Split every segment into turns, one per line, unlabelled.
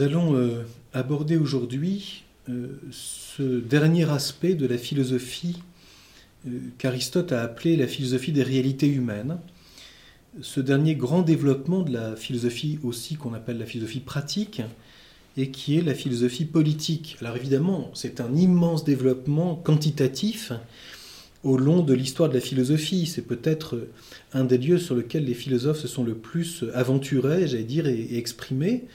Nous allons euh, aborder aujourd'hui euh, ce dernier aspect de la philosophie euh, qu'Aristote a appelé la philosophie des réalités humaines. Ce dernier grand développement de la philosophie aussi qu'on appelle la philosophie pratique et qui est la philosophie politique. Alors évidemment, c'est un immense développement quantitatif au long de l'histoire de la philosophie. C'est peut-être un des lieux sur lesquels les philosophes se sont le plus aventurés, j'allais dire, et exprimés.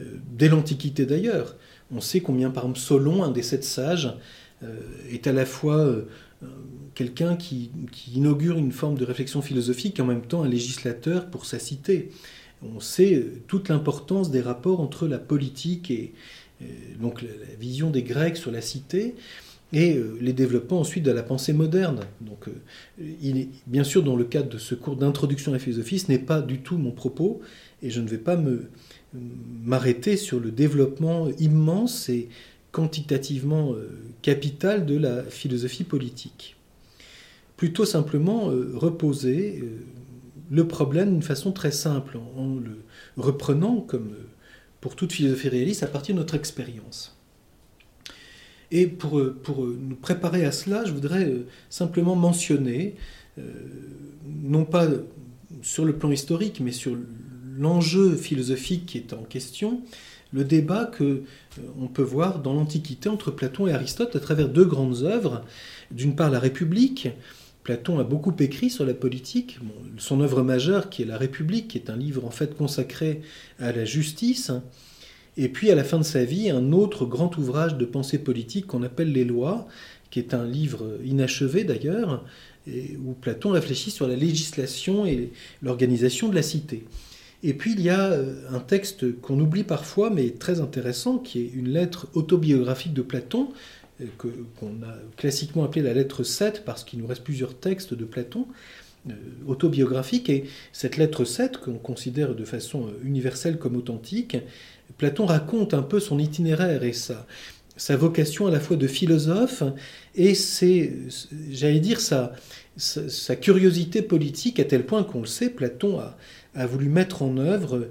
Euh, dès l'Antiquité d'ailleurs. On sait combien, par exemple, Solon, un des sept sages, euh, est à la fois euh, quelqu'un qui, inaugure une forme de réflexion philosophique et en même temps un législateur pour sa cité. On sait toute l'importance des rapports entre la politique et donc la vision des Grecs sur la cité et les développements ensuite de la pensée moderne. Bien sûr, dans le cadre de ce cours d'introduction à la philosophie, ce n'est pas du tout mon propos, et je ne vais pas me, m'arrêter sur le développement immense et quantitativement euh, capital de la philosophie politique. Plutôt simplement euh, reposer euh, le problème d'une façon très simple, en le reprenant, comme pour toute philosophie réaliste, à partir de notre expérience. Et pour, pour nous préparer à cela, je voudrais simplement mentionner, non pas sur le plan historique, mais sur l'enjeu philosophique qui est en question, le débat que euh, on peut voir dans l'Antiquité entre Platon et Aristote à travers deux grandes œuvres. D'une part, la République. Platon a beaucoup écrit sur la politique. son œuvre majeure, qui est la République, qui est un livre en fait consacré à la justice. Et puis, à la fin de sa vie, un autre grand ouvrage de pensée politique qu'on appelle Les Lois, qui est un livre inachevé d'ailleurs, où Platon réfléchit sur la législation et l'organisation de la cité. Et puis il y a euh, un texte qu'on oublie parfois, mais très intéressant, qui est une lettre autobiographique de Platon, euh, qu'on a classiquement appelée la lettre 7, parce qu'il nous reste plusieurs textes de Platon euh, autobiographiques. Et cette lettre 7, qu'on considère de façon universelle comme authentique, Platon raconte un peu son itinéraire et sa, sa vocation à la fois de philosophe et c'est, j'allais dire, sa, sa, curiosité politique à tel point qu'on le sait, Platon a, a voulu mettre en œuvre,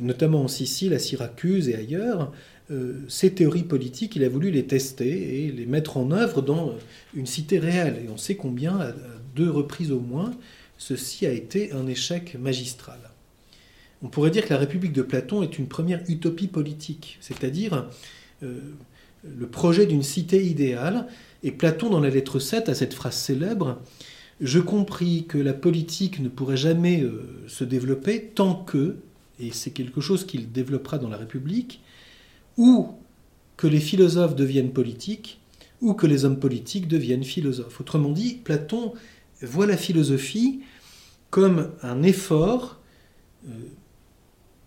notamment en Sicile, à Syracuse et ailleurs, euh, ces théories politiques, il a voulu les tester et les mettre en œuvre dans une cité réelle. Et on sait combien, à deux reprises au moins, ceci a été un échec magistral. On pourrait dire que la République de Platon est une première utopie politique, c'est-à-dire euh, le projet d'une cité idéale. Et Platon, dans la lettre 7, a cette phrase célèbre je compris que la politique ne pourrait jamais euh, se développer tant que, et c'est quelque chose qu'il développera dans la République, ou que les philosophes deviennent politiques, ou que les hommes politiques deviennent philosophes. Autrement dit, Platon voit la philosophie comme un effort, euh,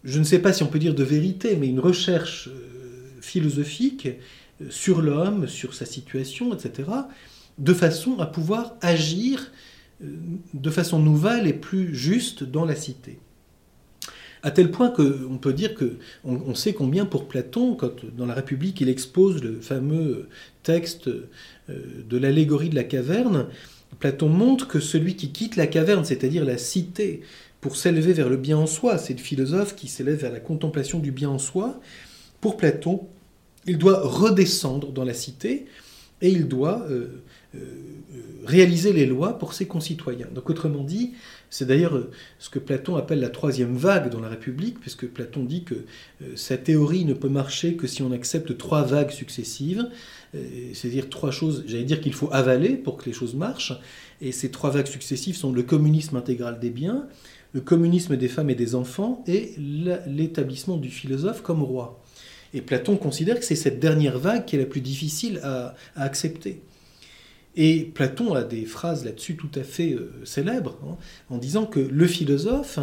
je ne sais pas si on peut dire de vérité, mais une recherche euh, philosophique sur l'homme, sur sa situation, etc., de façon à pouvoir agir euh, de façon nouvelle et plus juste dans la cité. À tel point qu'on peut dire que on, sait combien pour Platon, quand dans la République il expose le fameux texte euh, de l'allégorie de la caverne, Platon montre que celui qui quitte la caverne, c'est-à-dire la cité, pour s'élever vers le bien en soi, c'est le philosophe qui s'élève vers la contemplation du bien en soi, pour Platon, il doit redescendre dans la cité et il doit euh, réaliser les lois pour ses concitoyens. Donc autrement dit, c'est d'ailleurs euh, ce que Platon appelle la troisième vague dans la République, puisque Platon dit que sa théorie ne peut marcher que si on accepte trois vagues successives, c'est-à-dire trois choses, j'allais dire qu'il faut avaler pour que les choses marchent, et ces trois vagues successives sont le communisme intégral des biens, le communisme des femmes et des enfants, et l'établissement du philosophe comme roi. Et Platon considère que c'est cette dernière vague qui est la plus difficile à, accepter. Et Platon a des phrases là-dessus tout à fait euh, célèbres, hein, en disant que le philosophe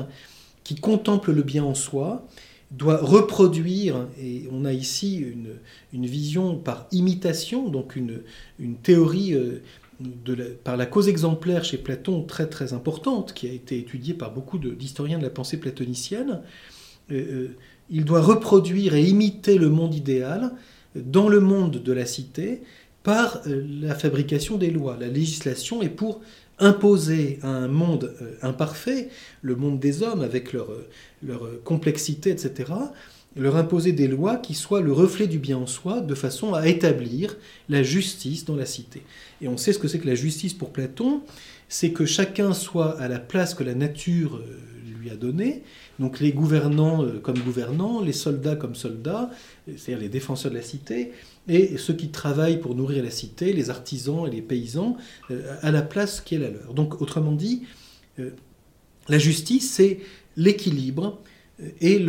qui contemple le bien en soi doit reproduire, et on a ici une, vision par imitation, donc une, théorie euh, par la cause exemplaire chez Platon très très importante, qui a été étudiée par beaucoup d'historiens de, la pensée platonicienne. Euh, il doit reproduire et imiter le monde idéal dans le monde de la cité par euh, la fabrication des lois. La législation est pour imposer à un monde euh, imparfait, le monde des hommes avec leur, euh, leur complexité, etc., leur imposer des lois qui soient le reflet du bien en soi, de façon à établir la justice dans la cité. Et on sait ce que c'est que la justice pour Platon, c'est que chacun soit à la place que la nature lui a donnée, donc les gouvernants euh, comme gouvernants, les soldats comme soldats, c'est-à-dire les défenseurs de la cité, et ceux qui travaillent pour nourrir la cité, les artisans et les paysans, euh, à la place qui est la leur. Donc autrement dit, la justice, c'est l'équilibre et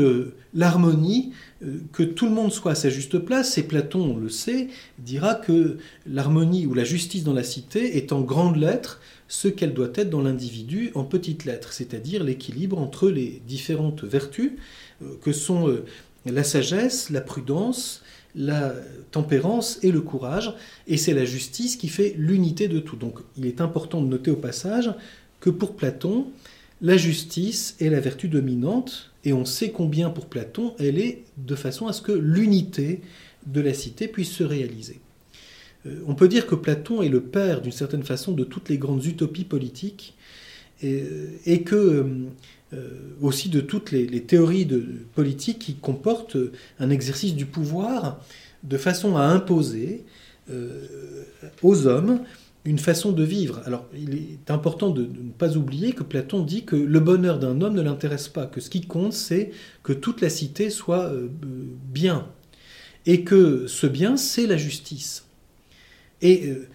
l'harmonie, euh, que tout le monde soit à sa juste place, et Platon, on le sait, dira que l'harmonie ou la justice dans la cité est en grande lettres ce qu'elle doit être dans l'individu en petites lettres, c'est-à-dire l'équilibre entre les différentes vertus euh, que sont euh, la sagesse, la prudence, la tempérance et le courage, et c'est la justice qui fait l'unité de tout. Donc il est important de noter au passage que pour Platon, la justice est la vertu dominante, et on sait combien pour Platon elle est de façon à ce que l'unité de la cité puisse se réaliser. Euh, on peut dire que Platon est le père d'une certaine façon de toutes les grandes utopies politiques et, que euh, aussi de toutes les, théories de, politiques qui comportent un exercice du pouvoir de façon à imposer euh, aux hommes une façon de vivre. Alors, il est important de, ne pas oublier que Platon dit que le bonheur d'un homme ne l'intéresse pas, que ce qui compte, c'est que toute la cité soit euh, bien, et que ce bien, c'est la justice. Et euh,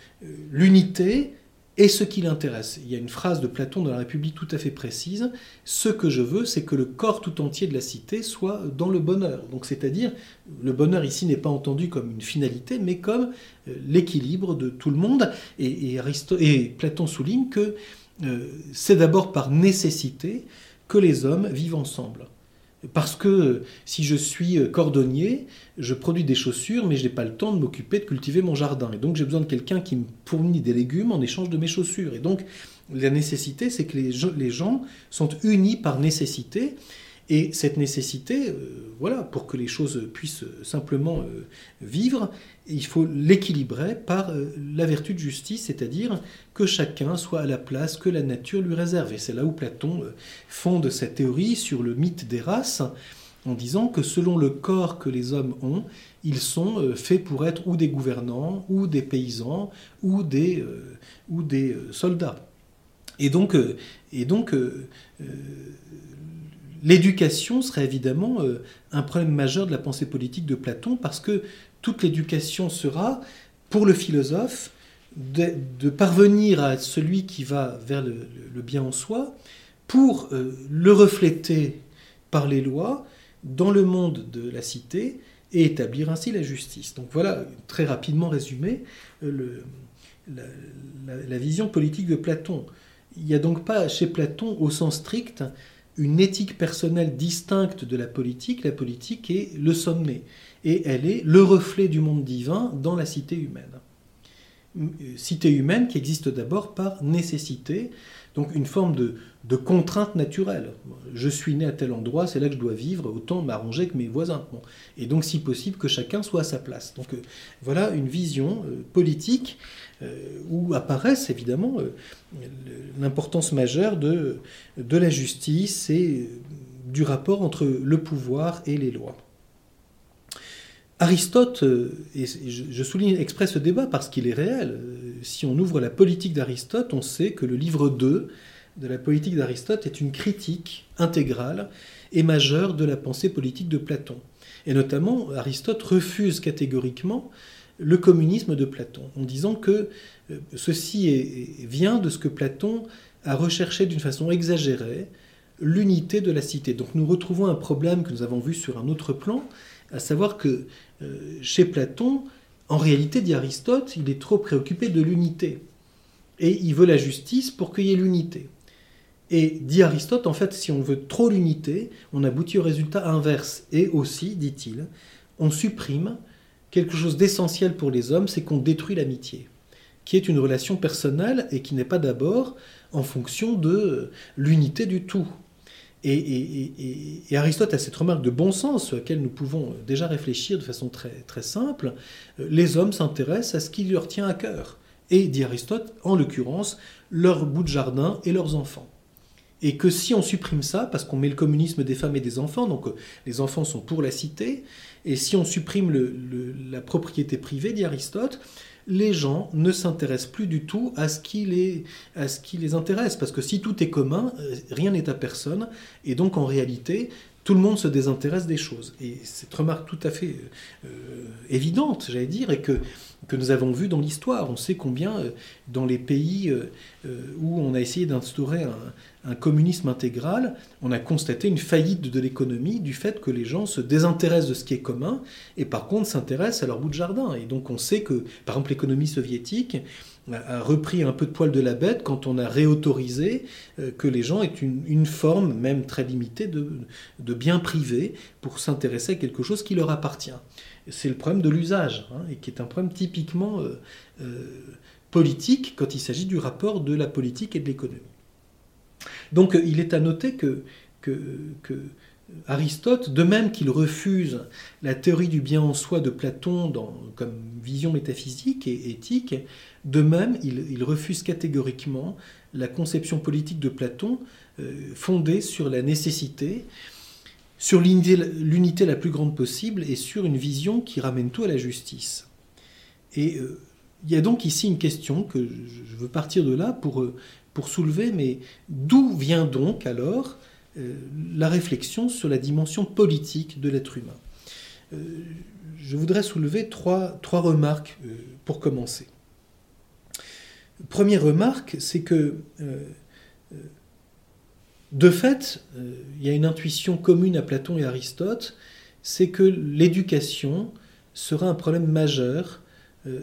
l'unité et ce qui l'intéresse. Il y a une phrase de Platon dans la République tout à fait précise. Ce que je veux, c'est que le corps tout entier de la cité soit dans le bonheur. Donc, c'est-à-dire, le bonheur ici n'est pas entendu comme une finalité, mais comme euh, l'équilibre de tout le monde. Et, Platon souligne que euh, c'est d'abord par nécessité que les hommes vivent ensemble. Parce que si je suis euh, cordonnier, je produis des chaussures, mais je n'ai pas le temps de m'occuper de cultiver mon jardin. Et donc j'ai besoin de quelqu'un qui me fournit des légumes en échange de mes chaussures. Et donc la nécessité, c'est que les gens sont unis par nécessité. Et cette nécessité, euh, voilà, pour que les choses puissent simplement euh, vivre, il faut l'équilibrer par euh, la vertu de justice, c'est-à-dire que chacun soit à la place que la nature lui réserve. Et c'est là où Platon fonde sa théorie sur le mythe des races, en disant que selon le corps que les hommes ont, ils sont faits pour être ou des gouvernants, ou des paysans, ou des, ou des soldats. Et donc, et donc L'éducation serait évidemment euh, un problème majeur de la pensée politique de Platon parce que toute l'éducation sera, pour le philosophe, de, parvenir à celui qui va vers le, bien en soi pour euh, le refléter par les lois dans le monde de la cité et établir ainsi la justice. Donc voilà, très rapidement résumé, euh, la, vision politique de Platon. Il n'y a donc pas chez Platon, au sens strict, une éthique personnelle distincte de la politique. La politique est le sommet et elle est le reflet du monde divin dans la cité humaine. Cité humaine qui existe d'abord par nécessité, donc une forme de, contrainte naturelle. Je suis né à tel endroit, c'est là que je dois vivre, autant m'arranger que mes voisins. Et donc, si possible, que chacun soit à sa place. Donc, euh, voilà une vision euh, politique euh, où apparaissent évidemment l'importance majeure de la justice et du rapport entre le pouvoir et les lois. Aristote, et je souligne exprès ce débat parce qu'il est réel, si on ouvre la politique d'Aristote, on sait que le livre 2 de la politique d'Aristote est une critique intégrale et majeure de la pensée politique de Platon. Et notamment, Aristote refuse catégoriquement le communisme de Platon, en disant que euh, ceci vient de ce que Platon a recherché d'une façon exagérée, l'unité de la cité. Donc nous retrouvons un problème que nous avons vu sur un autre plan, à savoir que euh, chez Platon, en réalité, dit Aristote, il est trop préoccupé de l'unité. Et il veut la justice pour qu'il y ait l'unité. Et dit Aristote, en fait, si on veut trop l'unité, on aboutit au résultat inverse. Et aussi, dit-il, on supprime quelque chose d'essentiel pour les hommes, c'est qu'on détruit l'amitié, qui est une relation personnelle et qui n'est pas d'abord en fonction de l'unité du tout. Et, Aristote a cette remarque de bon sens sur laquelle nous pouvons déjà réfléchir de façon très, très simple. Les hommes s'intéressent à ce qui leur tient à cœur. Et, dit Aristote, en l'occurrence, leur bout de jardin et leurs enfants. Et que si on supprime ça, parce qu'on met le communisme des femmes et des enfants, donc euh, les enfants sont pour la cité, et si on supprime la propriété privée, dit Aristote, les gens ne s'intéressent plus du tout à ce, qui les, intéresse. Parce que si tout est commun, euh, rien n'est à personne. Et donc en réalité, tout le monde se désintéresse des choses. Et cette remarque tout à fait euh, évidente, j'allais dire, et que, nous avons vu dans l'histoire. On sait combien euh, dans les pays où on a essayé d'instaurer un communisme intégral, on a constaté une faillite de l'économie du fait que les gens se désintéressent de ce qui est commun et par contre s'intéressent à leur bout de jardin. Et donc on sait que, par exemple, l'économie soviétique a repris un peu de poil de la bête quand on a réautorisé euh, que les gens aient une, forme, même très limitée, de, de biens privés pour s'intéresser à quelque chose qui leur appartient. C'est le problème de l'usage, hein, et qui est un problème typiquement euh, euh, politique quand il s'agit du rapport de la politique et de l'économie. Donc il est à noter que, Aristote, de même qu'il refuse la théorie du bien en soi de Platon comme vision métaphysique et éthique, de même il, refuse catégoriquement la conception politique de Platon euh, fondée sur la nécessité, sur l'unité la plus grande possible et sur une vision qui ramène tout à la justice. Et euh, il y a donc ici une question que je veux partir de là pour pour soulever, mais d'où vient donc alors euh, la réflexion sur la dimension politique de l'être humain? Euh, Je voudrais soulever trois, trois remarques euh, pour commencer. Première remarque, c'est que de fait, il y a une intuition commune à Platon et Aristote, c'est que l'éducation sera un problème majeur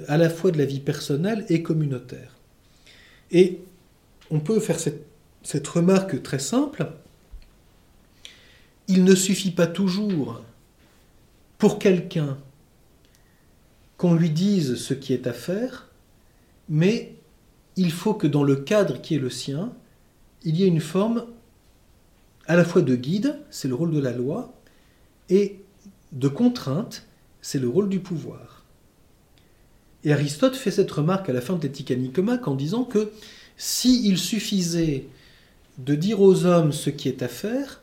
à la fois de la vie personnelle et communautaire. Et on peut faire cette, remarque très simple. Il ne suffit pas toujours pour quelqu'un qu'on lui dise ce qui est à faire, mais il faut que dans le cadre qui est le sien, il y ait une forme à la fois de guide, c'est le rôle de la loi, et de contrainte, c'est le rôle du pouvoir. Et Aristote fait cette remarque à la fin de l'Éthique à Nicomaque en disant que s'il suffisait de dire aux hommes ce qui est à faire,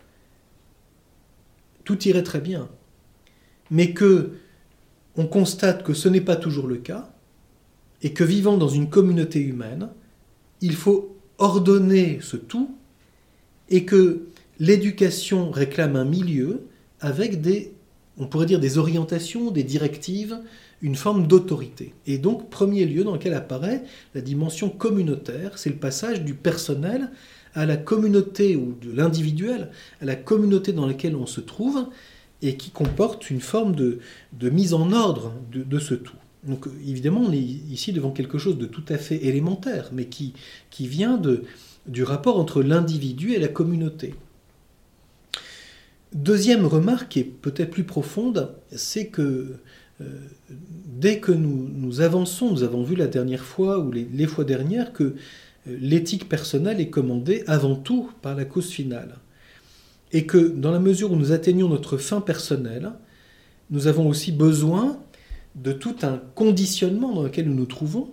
tout irait très bien. Mais que on constate que ce n'est pas toujours le cas, et que vivant dans une communauté humaine, il faut ordonner ce tout, et que l'éducation réclame un milieu avec des, on pourrait dire, des orientations, des directives, une forme d'autorité. Et donc, premier lieu dans lequel apparaît la dimension communautaire, c'est le passage du personnel à la communauté ou de l'individuel, à la communauté dans laquelle on se trouve, et qui comporte une forme de, mise en ordre de, ce tout. Donc évidemment, on est ici devant quelque chose de tout à fait élémentaire, mais qui, vient du rapport entre l'individu et la communauté. Deuxième remarque, qui est peut-être plus profonde, c'est que euh, dès que nous, avançons, nous avons vu la dernière fois ou les, fois dernières que euh, l'éthique personnelle est commandée avant tout par la cause finale. Et que dans la mesure où nous atteignons notre fin personnelle, nous avons aussi besoin de tout un conditionnement dans lequel nous nous trouvons,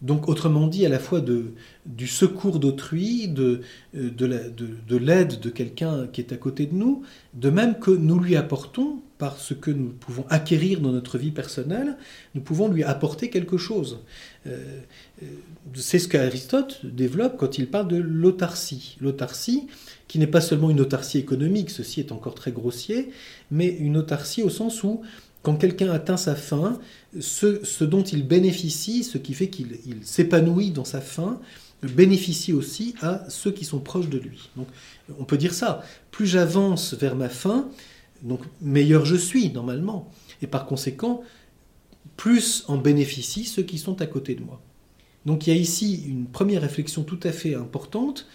donc autrement dit à la fois de, du secours d'autrui, de, euh, de l'aide de quelqu'un qui est à côté de nous, de même que nous lui apportons par ce que nous pouvons acquérir dans notre vie personnelle, nous pouvons lui apporter quelque chose. Euh, euh, c'est ce qu'Aristote développe quand il parle de l'autarcie. L'autarcie, qui n'est pas seulement une autarcie économique, ceci est encore très grossier, mais une autarcie au sens où, quand quelqu'un atteint sa fin, ce, dont il bénéficie, ce qui fait qu'il s'épanouit dans sa fin, bénéficie aussi à ceux qui sont proches de lui. Donc, on peut dire ça. Plus j'avance vers ma fin, donc meilleur je suis normalement. Et par conséquent, plus en bénéficient ceux qui sont à côté de moi. Donc il y a ici une première réflexion tout à fait importante.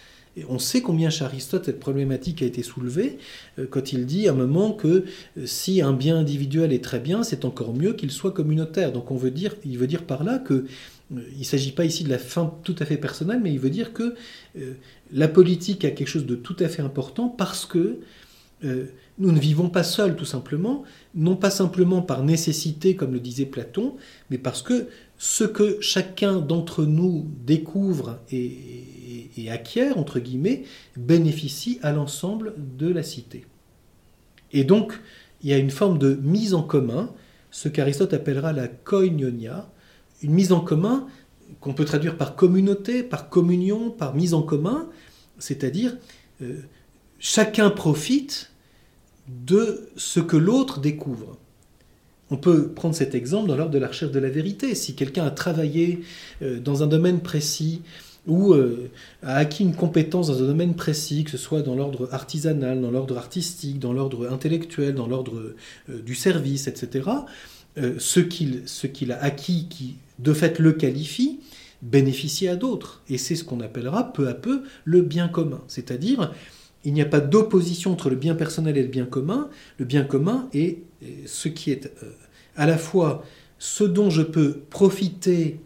On sait combien chez Aristote cette problématique a été soulevée euh, quand il dit à un moment que euh, si un bien individuel est très bien, c'est encore mieux qu'il soit communautaire. Donc il veut dire par là que euh, il ne s'agit pas ici de la fin tout à fait personnelle, mais il veut dire que la politique a quelque chose de tout à fait important parce que nous ne vivons pas seuls tout simplement, non pas simplement par nécessité comme le disait Platon, mais parce que ce que chacun d'entre nous découvre et, acquiert, entre guillemets, bénéficie à l'ensemble de la cité. Et donc, il y a une forme de mise en commun, ce qu'Aristote appellera la koinonia, une mise en commun qu'on peut traduire par communauté, par communion, par mise en commun, c'est-à-dire euh, chacun profite de ce que l'autre découvre. On peut prendre cet exemple dans l'ordre de la recherche de la vérité. Si quelqu'un a travaillé euh, dans un domaine précis ou euh, a acquis une compétence dans un domaine précis, que ce soit dans l'ordre artisanal, dans l'ordre artistique, dans l'ordre intellectuel, dans l'ordre euh, du service, etc., ce qu'il a acquis qui de fait le qualifie bénéficie à d'autres. Et c'est ce qu'on appellera peu à peu le bien commun. C'est-à-dire il n'y a pas d'opposition entre le bien personnel et le bien commun. Le bien commun est ce qui est euh, à la fois ce dont je peux profiter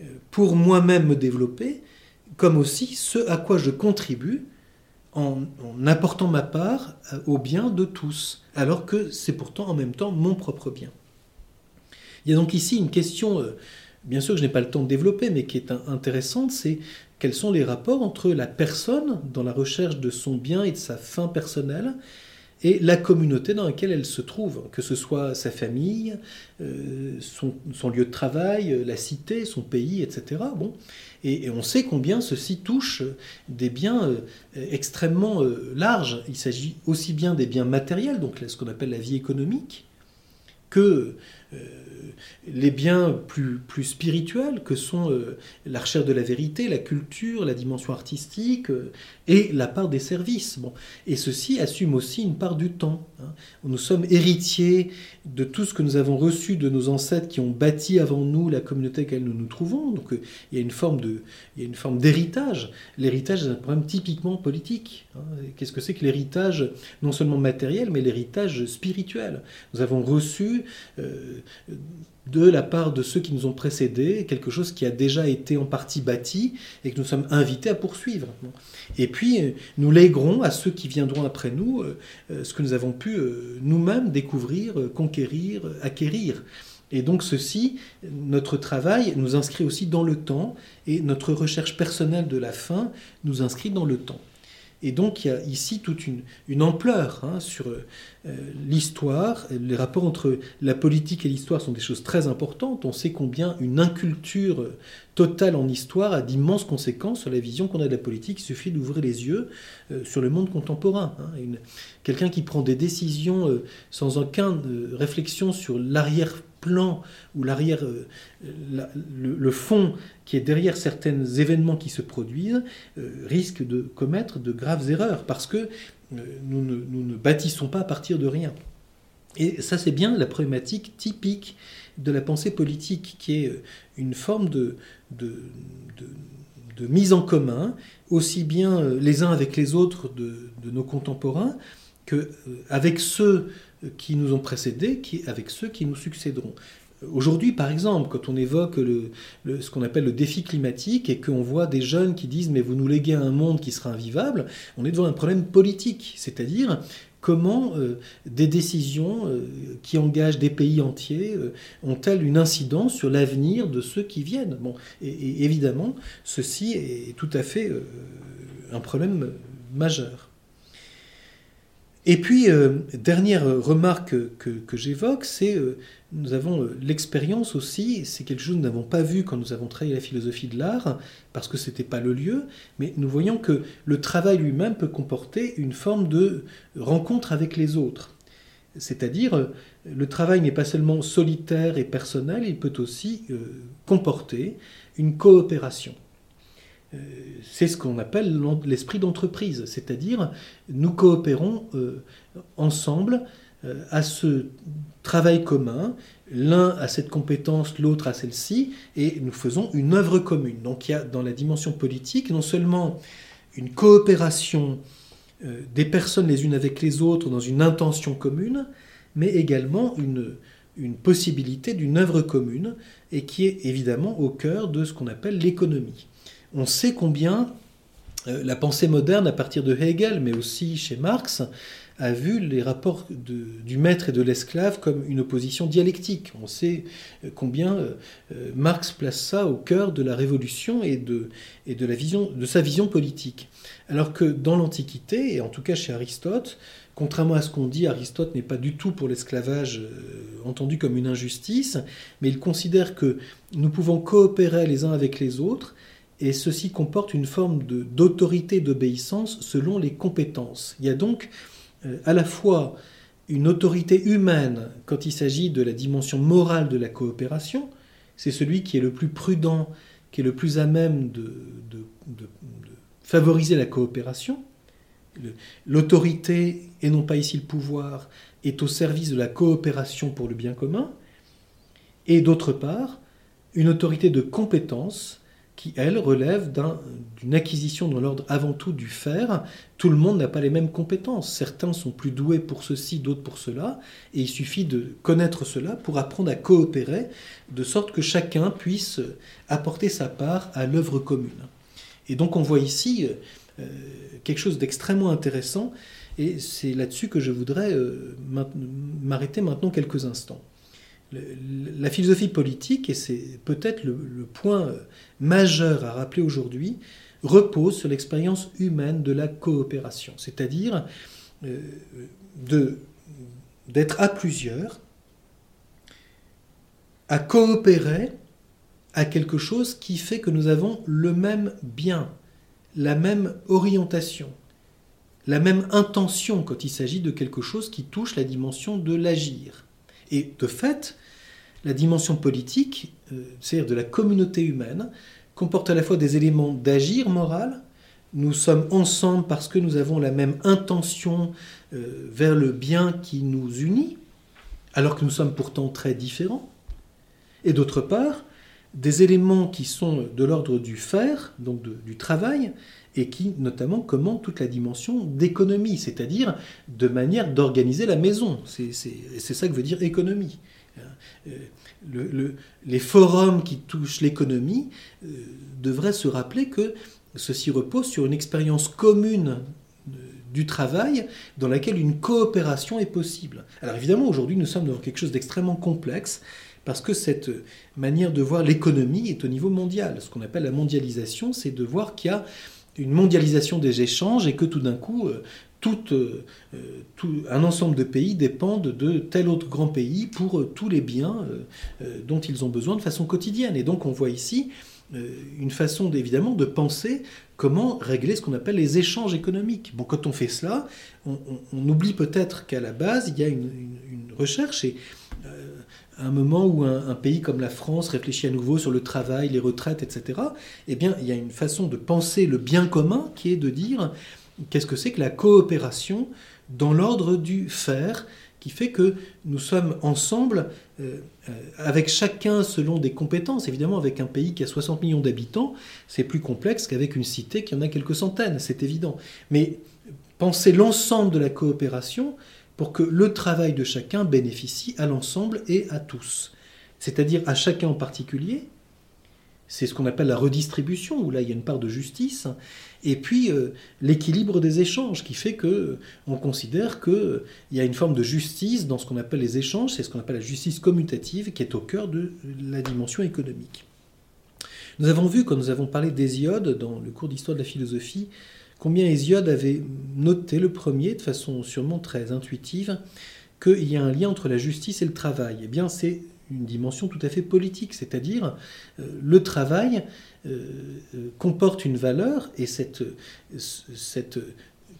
euh, pour moi-même me développer, comme aussi ce à quoi je contribue en, apportant ma part euh, au bien de tous, alors que c'est pourtant en même temps mon propre bien. Il y a donc ici une question, bien sûr que je n'ai pas le temps de développer, mais qui est intéressante, c'est quels sont les rapports entre la personne dans la recherche de son bien et de sa fin personnelle et la communauté dans laquelle elle se trouve, que ce soit sa famille, euh, son, lieu de travail, la cité, son pays, etc. Bon. Et, on sait combien ceci touche des biens euh, extrêmement euh, larges. Il s'agit aussi bien des biens matériels, donc ce qu'on appelle la vie économique, que les biens plus, plus spirituels que sont euh, la recherche de la vérité, la culture, la dimension artistique euh, et la part des services. Bon. Et ceci assume aussi une part du temps. Hein. Nous sommes héritiers de tout ce que nous avons reçu de nos ancêtres qui ont bâti avant nous la communauté dans laquelle nous nous trouvons. Donc euh, il y a une forme y a une forme d'héritage. L'héritage est un problème typiquement politique. Hein. Qu'est-ce que c'est que l'héritage non seulement matériel, mais l'héritage spirituel? Nous avons reçu de la part de ceux qui nous ont précédés, quelque chose qui a déjà été en partie bâti et que nous sommes invités à poursuivre. Et puis, euh, nous léguerons à ceux qui viendront après nous euh, euh, ce que nous avons pu nous-mêmes découvrir, conquérir, acquérir. Et donc ceci, notre travail nous inscrit aussi dans le temps et notre recherche personnelle de la fin nous inscrit dans le temps. Et donc il y a ici toute une, ampleur hein, sur euh, l'histoire. Les rapports entre la politique et l'histoire sont des choses très importantes. On sait combien une inculture totale en histoire a d'immenses conséquences sur la vision qu'on a de la politique. Il suffit d'ouvrir les yeux euh, sur le monde contemporain. Hein. Quelqu'un qui prend des décisions euh, sans aucune réflexion sur l'arrière plan ou l'arrière, euh, le, fond qui est derrière certains événements qui se produisent euh, risque de commettre de graves erreurs parce que euh, nous, ne, bâtissons pas à partir de rien. Et ça, c'est bien la problématique typique de la pensée politique, qui est une forme de, de, de, mise en commun, aussi bien les uns avec les autres de, nos contemporains, qu'avec ceux qui nous ont précédés, avec ceux qui nous succéderont. Aujourd'hui, par exemple, quand on évoque ce qu'on appelle le défi climatique et qu'on voit des jeunes qui disent mais vous nous léguez un monde qui sera invivable, on est devant un problème politique, c'est-à-dire comment euh, des décisions euh, qui engagent des pays entiers euh, ont-elles une incidence sur l'avenir de ceux qui viennent? Bon, et, évidemment, ceci est tout à fait un problème majeur. Et puis, euh, dernière remarque que, j'évoque, c'est euh, nous avons euh, l'expérience aussi, c'est quelque chose que nous n'avons pas vu quand nous avons travaillé la philosophie de l'art, parce que ce n'était pas le lieu, mais nous voyons que le travail lui-même peut comporter une forme de rencontre avec les autres. C'est-à-dire, le travail n'est pas seulement solitaire et personnel, il peut aussi comporter une coopération. Euh, c'est ce qu'on appelle l'esprit d'entreprise, c'est-à-dire nous coopérons euh, ensemble euh, à ce travail commun, l'un a cette compétence, l'autre a celle-ci, et nous faisons une œuvre commune. Donc il y a dans la dimension politique non seulement une coopération des personnes les unes avec les autres dans une intention commune, mais également une, une possibilité d'une œuvre commune, et qui est évidemment au cœur de ce qu'on appelle l'économie on sait combien euh, la pensée moderne, à partir de Hegel, mais aussi chez Marx, a vu les rapports du maître et de l'esclave comme une opposition dialectique. On sait combien Marx place ça au cœur de la révolution et de, vision, de sa vision politique. Alors que dans l'Antiquité, et en tout cas chez Aristote, Contrairement à ce qu'on dit, Aristote n'est pas du tout pour l'esclavage euh, entendu comme une injustice, mais il considère que nous pouvons coopérer les uns avec les autres, et ceci comporte une forme d'autorité, d'obéissance selon les compétences. Il y a donc euh, à la fois une autorité humaine quand il s'agit de la dimension morale de la coopération, c'est celui qui est le plus prudent, qui est le plus à même de favoriser la coopération, l'autorité, et non pas ici le pouvoir, est au service de la coopération pour le bien commun, et d'autre part, une autorité de compétence qui, elle, relève d'une acquisition dans l'ordre avant tout du faire. Tout le monde n'a pas les mêmes compétences. Certains sont plus doués pour ceci, d'autres pour cela, et il suffit de connaître cela pour apprendre à coopérer, de sorte que chacun puisse apporter sa part à l'œuvre commune. Et donc on voit ici euh, quelque chose d'extrêmement intéressant, et c'est là-dessus que je voudrais euh, m'arrêter maintenant quelques instants. La philosophie politique, et c'est peut-être le, point euh, majeur à rappeler aujourd'hui, repose sur l'expérience humaine de la coopération, c'est-à-dire d'être à plusieurs, à coopérer à quelque chose qui fait que nous avons le même bien, la même orientation, la même intention quand il s'agit de quelque chose qui touche la dimension de l'agir. Et de fait, la dimension politique, euh, c'est-à-dire de la communauté humaine, comporte à la fois des éléments d'agir moral, nous sommes ensemble parce que nous avons la même intention euh, vers le bien qui nous unit, alors que nous sommes pourtant très différents. Et d'autre part, des éléments qui sont de l'ordre du faire, donc du travail, et qui notamment commentent toute la dimension d'économie, c'est-à-dire de manière d'organiser la maison. C'est ça que veut dire économie. Euh, les forums qui touchent l'économie euh, devraient se rappeler que ceci repose sur une expérience commune euh, du travail dans laquelle une coopération est possible. Alors évidemment, aujourd'hui, nous sommes dans quelque chose d'extrêmement complexe parce que cette manière de voir l'économie est au niveau mondial. Ce qu'on appelle la mondialisation, c'est de voir qu'il y a une mondialisation des échanges et que tout d'un coup, euh, euh, tout, un ensemble de pays dépendent de tel autre grand pays pour euh, tous les biens dont ils ont besoin de façon quotidienne. Et donc on voit ici une façon évidemment de penser comment régler ce qu'on appelle les échanges économiques. Bon, quand on fait cela, on, oublie peut-être qu'à la base, il y a une, une recherche et un moment où un, pays comme la France réfléchit à nouveau sur le travail, les retraites, etc., eh bien, il y a une façon de penser le bien commun qui est de dire qu'est-ce que c'est que la coopération dans l'ordre du faire, qui fait que nous sommes ensemble, euh, euh, avec chacun selon des compétences. Évidemment, avec un pays qui a 60 millions d'habitants, c'est plus complexe qu'avec une cité qui en a quelques centaines, c'est évident. Mais penser l'ensemble de la coopération, pour que le travail de chacun bénéficie à l'ensemble et à tous. C'est-à-dire à chacun en particulier, c'est ce qu'on appelle la redistribution, où là il y a une part de justice, et puis euh, l'équilibre des échanges, qui fait que on considère qu'il y a une forme de justice dans ce qu'on appelle les échanges, c'est ce qu'on appelle la justice commutative, qui est au cœur de la dimension économique. Nous avons vu, quand nous avons parlé d'Hésiode dans le cours d'histoire de la philosophie, combien Hésiode avait noté le premier, de façon sûrement très intuitive, qu'il y a un lien entre la justice et le travail. Eh bien, c'est une dimension tout à fait politique, c'est-à-dire euh, le travail euh, euh, comporte une valeur et cette, cette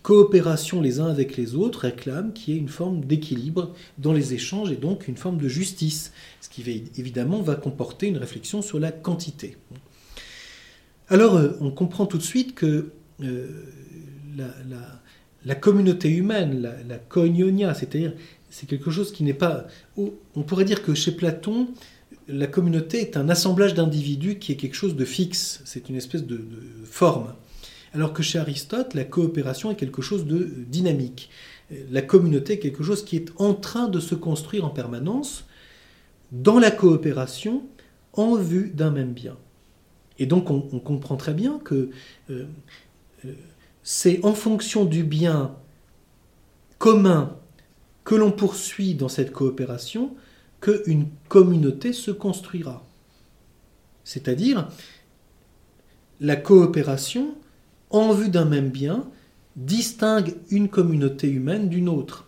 coopération les uns avec les autres réclame qu'il y ait une forme d'équilibre dans les échanges et donc une forme de justice, ce qui évidemment va comporter une réflexion sur la quantité. Alors on comprend tout de suite que euh, la, communauté humaine, la, la c'est-à-dire c'est quelque chose qui n'est pas... On pourrait dire que chez Platon, la communauté est un assemblage d'individus qui est quelque chose de fixe, c'est une espèce de, forme. Alors que chez Aristote, la coopération est quelque chose de dynamique. La communauté est quelque chose qui est en train de se construire en permanence dans la coopération en vue d'un même bien. Et donc on, comprend très bien que euh, c'est en fonction du bien commun que l'on poursuit dans cette coopération qu'une communauté se construira. C'est-à-dire, la coopération, en vue d'un même bien, distingue une communauté humaine d'une autre.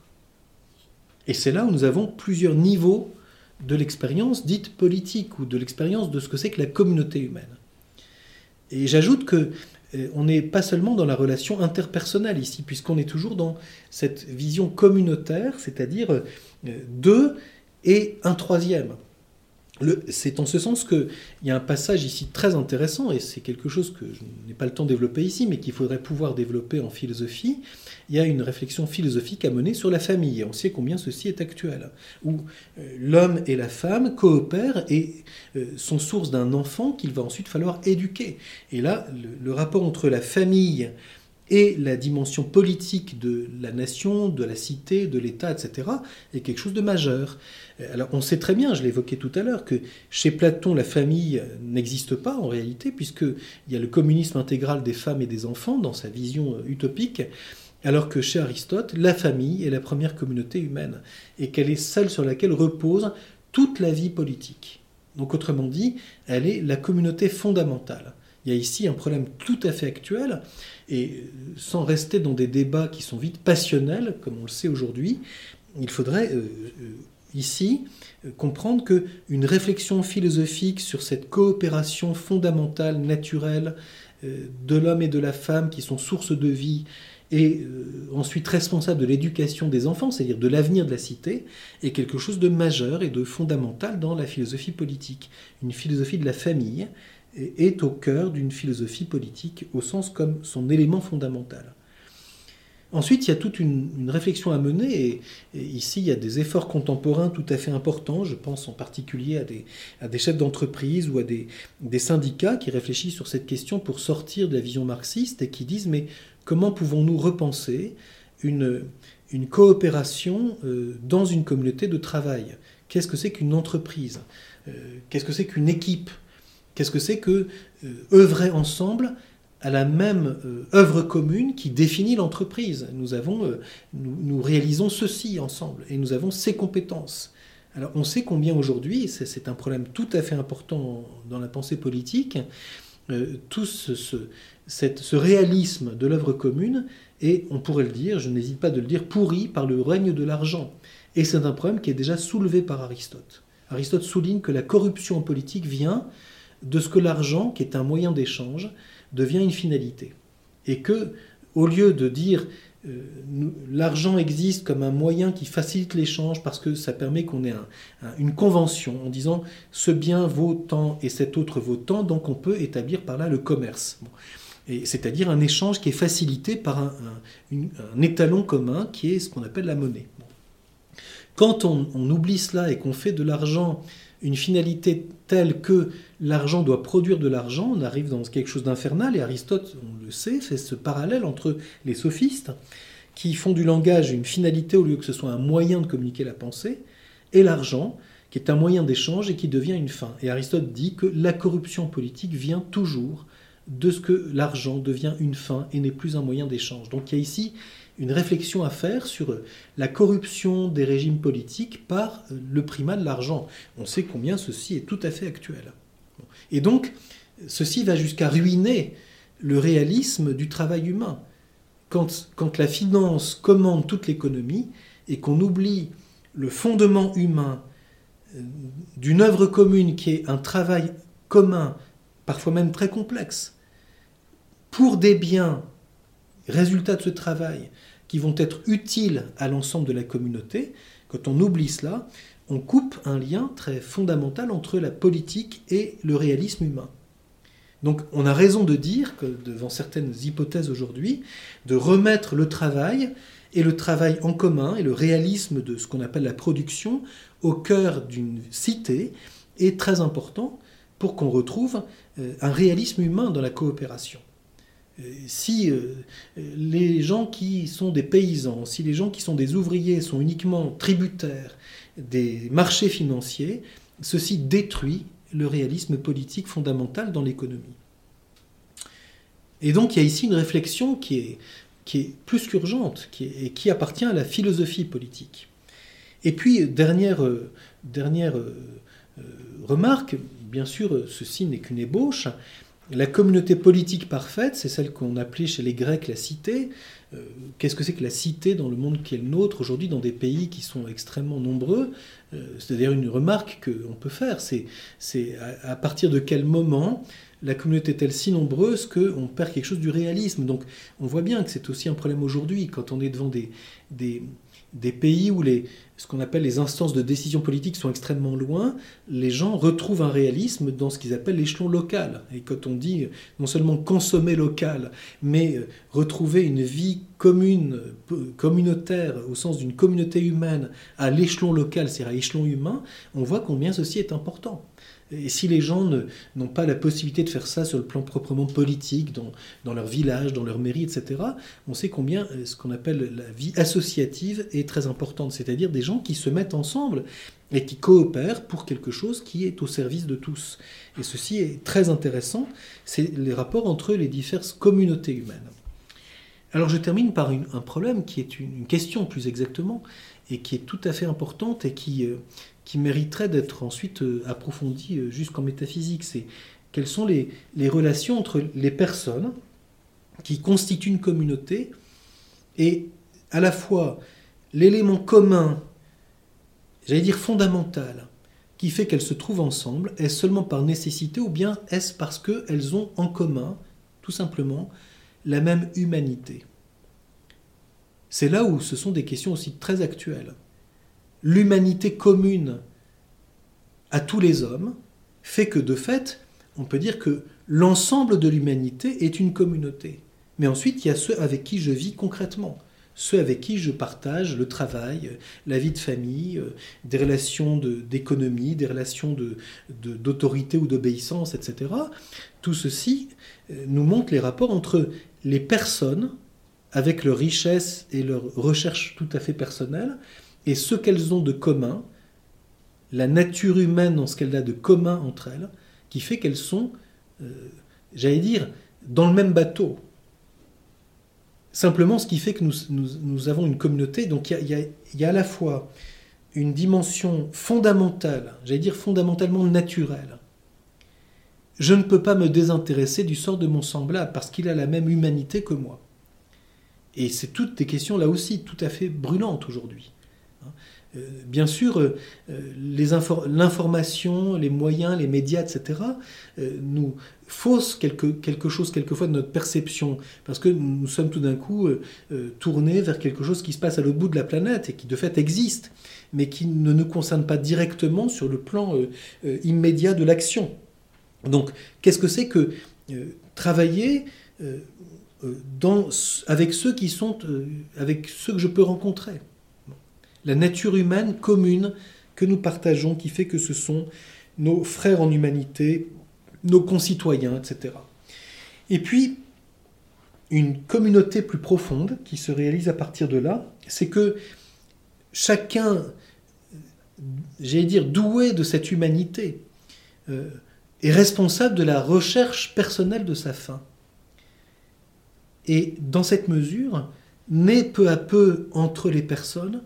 Et c'est là où nous avons plusieurs niveaux de l'expérience dite politique ou de l'expérience de ce que c'est que la communauté humaine. Et j'ajoute que on n'est pas seulement dans la relation interpersonnelle ici, puisqu'on est toujours dans cette vision communautaire, c'est-à-dire euh, deux et un troisième. C'est en ce sens qu'il y a un passage ici très intéressant, et c'est quelque chose que je n'ai pas le temps de développer ici, mais qu'il faudrait pouvoir développer en philosophie. Il y a une réflexion philosophique à mener sur la famille, et on sait combien ceci est actuel, où euh, l'homme et la femme coopèrent et euh, sont source d'un enfant qu'il va ensuite falloir éduquer. Et là, le rapport entre la famille et la dimension politique de la nation, de la cité, de l'État, etc., est quelque chose de majeur. Alors on sait très bien, je l'évoquais tout à l'heure, que chez Platon, la famille n'existe pas en réalité, puisqu'il y a le communisme intégral des femmes et des enfants dans sa vision euh, utopique, alors que chez Aristote, la famille est la première communauté humaine, et qu'elle est celle sur laquelle repose toute la vie politique. Donc autrement dit, elle est la communauté fondamentale. Il y a ici un problème tout à fait actuel, et sans rester dans des débats qui sont vite passionnels, comme on le sait aujourd'hui, il faudrait euh, euh, ici comprendre que une réflexion philosophique sur cette coopération fondamentale, naturelle, euh, de l'homme et de la femme qui sont sources de vie et ensuite responsable de l'éducation des enfants, c'est-à-dire de l'avenir de la cité, est quelque chose de majeur et de fondamental dans la philosophie politique, une philosophie de la famille est au cœur d'une philosophie politique au sens comme son élément fondamental. Ensuite, il y a toute une, réflexion à mener, et, ici, il y a des efforts contemporains tout à fait importants. Je pense en particulier à des, chefs d'entreprise ou à des, syndicats qui réfléchissent sur cette question pour sortir de la vision marxiste et qui disent mais comment pouvons-nous repenser une, une coopération euh, dans une communauté de travail? Qu'est-ce que c'est qu'une entreprise? Euh, Qu'est-ce que c'est qu'une équipe? Qu'est-ce que c'est que euh, œuvrer ensemble à la même euh, œuvre commune qui définit l'entreprise? Nous, euh, nous, réalisons ceci ensemble et nous avons ces compétences. Alors on sait combien aujourd'hui, c'est un problème tout à fait important dans la pensée politique, tout ce, ce, réalisme de l'œuvre commune est, on pourrait le dire, je n'hésite pas de le dire, pourri par le règne de l'argent. Et c'est un problème qui est déjà soulevé par Aristote. Aristote souligne que la corruption politique vient de ce que l'argent, qui est un moyen d'échange, devient une finalité. Et que, au lieu de dire euh, l'argent existe comme un moyen qui facilite l'échange parce que ça permet qu'on ait une convention en disant ce bien vaut tant et cet autre vaut tant, donc on peut établir par là le commerce. C'est-à-dire un échange qui est facilité par un, étalon commun qui est ce qu'on appelle la monnaie. Quand on, oublie cela et qu'on fait de l'argent une finalité telle que l'argent doit produire de l'argent, on arrive dans quelque chose d'infernal, et Aristote, on le sait, fait ce parallèle entre les sophistes, qui font du langage une finalité au lieu que ce soit un moyen de communiquer la pensée, et l'argent, qui est un moyen d'échange et qui devient une fin. Et Aristote dit que la corruption politique vient toujours de ce que l'argent devient une fin et n'est plus un moyen d'échange. Donc il y a ici une réflexion à faire sur la corruption des régimes politiques par le primat de l'argent. On sait combien ceci est tout à fait actuel. Et donc, ceci va jusqu'à ruiner le réalisme du travail humain. Quand, la finance commande toute l'économie et qu'on oublie le fondement humain euh, d'une œuvre commune qui est un travail commun, parfois même très complexe, pour des biens, résultats de ce travail, qui vont être utiles à l'ensemble de la communauté, quand on oublie cela, on coupe un lien très fondamental entre la politique et le réalisme humain. Donc on a raison de dire que devant certaines hypothèses aujourd'hui, de remettre le travail et le travail en commun et le réalisme de ce qu'on appelle la production au cœur d'une cité est très important pour qu'on retrouve euh, un réalisme humain dans la coopération. Euh, si euh, les gens qui sont des paysans, si les gens qui sont des ouvriers sont uniquement tributaires des marchés financiers, ceci détruit le réalisme politique fondamental dans l'économie. Et donc il y a ici une réflexion qui est qui est plus qu'urgente qui et qui appartient à la philosophie politique. Et puis, dernière, dernière remarque, bien sûr, ceci n'est qu'une ébauche, la communauté politique parfaite, c'est celle qu'on appelait chez les Grecs la cité. Euh, qu'est-ce que c'est que la cité dans le monde qui est le nôtre aujourd'hui, dans des pays qui sont extrêmement nombreux? Euh, C'est-à-dire une remarque qu'on peut faire, c'est à, partir de quel moment la communauté est-elle si nombreuse qu'on perd quelque chose du réalisme? Donc on voit bien que c'est aussi un problème aujourd'hui. Quand on est devant des, des des pays où les, ce qu'on appelle les instances de décision politique sont extrêmement loin, les gens retrouvent un réalisme dans ce qu'ils appellent l'échelon local. Et quand on dit non seulement consommer local, mais euh, retrouver une vie commune, communautaire, au sens d'une communauté humaine, à l'échelon local, c'est-à-dire à l'échelon humain, on voit combien ceci est important. Et si les gens n'ont pas la possibilité de faire ça sur le plan proprement politique, dans, dans, leur village, dans leur mairie, etc., on sait combien euh, ce qu'on appelle la vie associative est très importante, c'est-à-dire des gens qui se mettent ensemble et qui coopèrent pour quelque chose qui est au service de tous. Et ceci est très intéressant, c'est les rapports entre les diverses communautés humaines. Alors je termine par un problème qui est une, question plus exactement, et qui est tout à fait importante et qui, euh, qui mériterait d'être ensuite euh, approfondie euh, jusqu'en métaphysique. C'est quelles sont les, les, relations entre les personnes qui constituent une communauté et à la fois l'élément commun, j'allais dire fondamental, qui fait qu'elles se trouvent ensemble, est-ce seulement par nécessité ou bien est-ce parce qu'elles ont en commun, tout simplement, la même humanité? C'est là où ce sont des questions aussi très actuelles l'humanité commune à tous les hommes fait que de fait, on peut dire que l'ensemble de l'humanité est une communauté. Mais ensuite, il y a ceux avec qui je vis concrètement, ceux avec qui je partage le travail, la vie de famille, euh, des relations d'économie, des relations d'autorité ou d'obéissance, etc. Tout ceci euh, nous montre les rapports entre les personnes, avec leur richesse et leur recherche tout à fait personnelle, et ce qu'elles ont de commun, la nature humaine dans ce qu'elle a de commun entre elles, qui fait qu'elles sont, euh, j'allais dire, dans le même bateau. Simplement, ce qui fait que nous, avons une communauté, donc il y, a, à la fois une dimension fondamentale, j'allais dire fondamentalement naturelle. Je ne peux pas me désintéresser du sort de mon semblable parce qu'il a la même humanité que moi. Et c'est toutes des questions là aussi tout à fait brûlantes aujourd'hui. Euh, bien sûr, euh, l'information, les moyens, les médias, etc., euh, nous faussent quelque, quelque chose quelquefois de notre perception, parce que nous sommes tout d'un coup tournés vers quelque chose qui se passe à l'autre bout de la planète et qui de fait existe, mais qui ne nous concerne pas directement sur le plan immédiat de l'action. Donc, qu'est-ce que c'est que travailler avec ceux qui sont, avec ceux que je peux rencontrer? La nature humaine commune que nous partageons, qui fait que ce sont nos frères en humanité, nos concitoyens, etc. Et puis, une communauté plus profonde qui se réalise à partir de là, c'est que chacun, j'allais dire, doué de cette humanité, euh, est responsable de la recherche personnelle de sa fin. Et dans cette mesure, naît peu à peu entre les personnes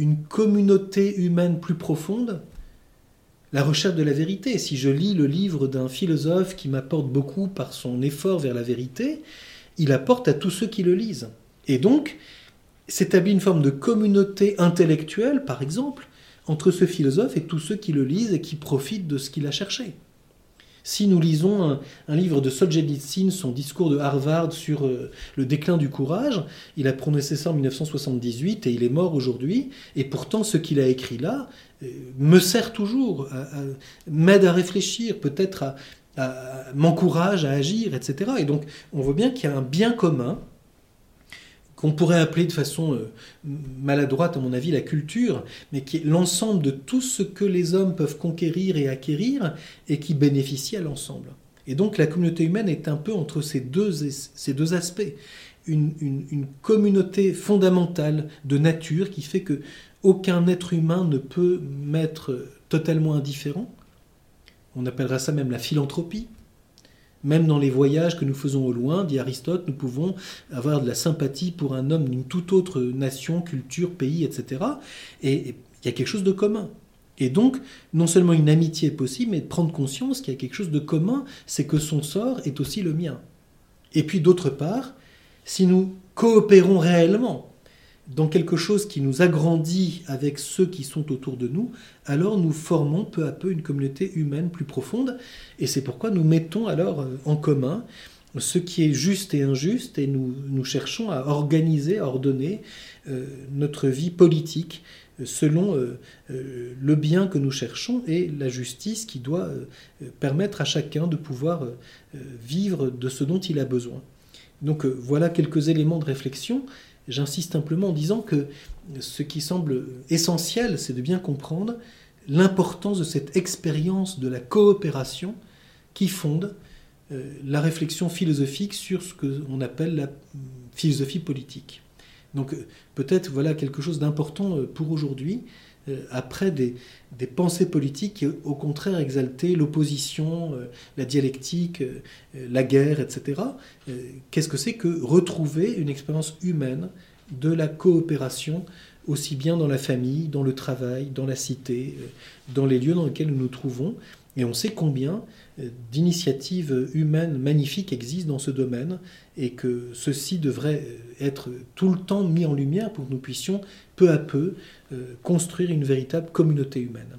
une communauté humaine plus profonde, la recherche de la vérité. Si je lis le livre d'un philosophe qui m'apporte beaucoup par son effort vers la vérité, il apporte à tous ceux qui le lisent. Et donc, s'établit une forme de communauté intellectuelle, par exemple, entre ce philosophe et tous ceux qui le lisent et qui profitent de ce qu'il a cherché. Si nous lisons un, livre de Solzhenitsyn, son discours de Harvard sur euh, le déclin du courage, il a prononcé ça en 1978 et il est mort aujourd'hui, et pourtant ce qu'il a écrit là euh, me sert toujours, m'aide à réfléchir, peut-être m'encourage à agir, etc. Et donc on voit bien qu'il y a un bien commun qu'on pourrait appeler de façon euh, maladroite, à mon avis, la culture, mais qui est l'ensemble de tout ce que les hommes peuvent conquérir et acquérir et qui bénéficie à l'ensemble. Et donc la communauté humaine est un peu entre ces deux, aspects. Une, une, communauté fondamentale de nature qui fait que aucun être humain ne peut m'être totalement indifférent. On appellera ça même la philanthropie. Même dans les voyages que nous faisons au loin, dit Aristote, nous pouvons avoir de la sympathie pour un homme d'une toute autre nation, culture, pays, etc. Et il y a quelque chose de commun. Et donc, non seulement une amitié est possible, mais prendre conscience qu'il y a quelque chose de commun, c'est que son sort est aussi le mien. Et puis d'autre part, si nous coopérons réellement dans quelque chose qui nous agrandit avec ceux qui sont autour de nous, alors nous formons peu à peu une communauté humaine plus profonde, et c'est pourquoi nous mettons alors euh, en commun ce qui est juste et injuste, et nous, cherchons à organiser, à ordonner euh, notre vie politique selon euh, le bien que nous cherchons et la justice qui doit permettre à chacun de pouvoir vivre de ce dont il a besoin. Donc voilà quelques éléments de réflexion J'insiste simplement en disant que ce qui semble essentiel, c'est de bien comprendre l'importance de cette expérience de la coopération qui fonde euh, la réflexion philosophique sur ce qu'on appelle la philosophie politique. Donc euh, peut-être voilà quelque chose d'important euh, pour aujourd'hui, après des, pensées politiques qui au contraire exaltaient l'opposition, la dialectique, la guerre, etc. Qu'est-ce que c'est que retrouver une expérience humaine de la coopération, aussi bien dans la famille, dans le travail, dans la cité, euh, dans les lieux dans lesquels nous nous trouvons? Et on sait combien euh, d'initiatives humaines magnifiques existent dans ce domaine et que ceci devrait euh, être tout le temps mis en lumière pour que nous puissions peu à peu construire une véritable communauté humaine.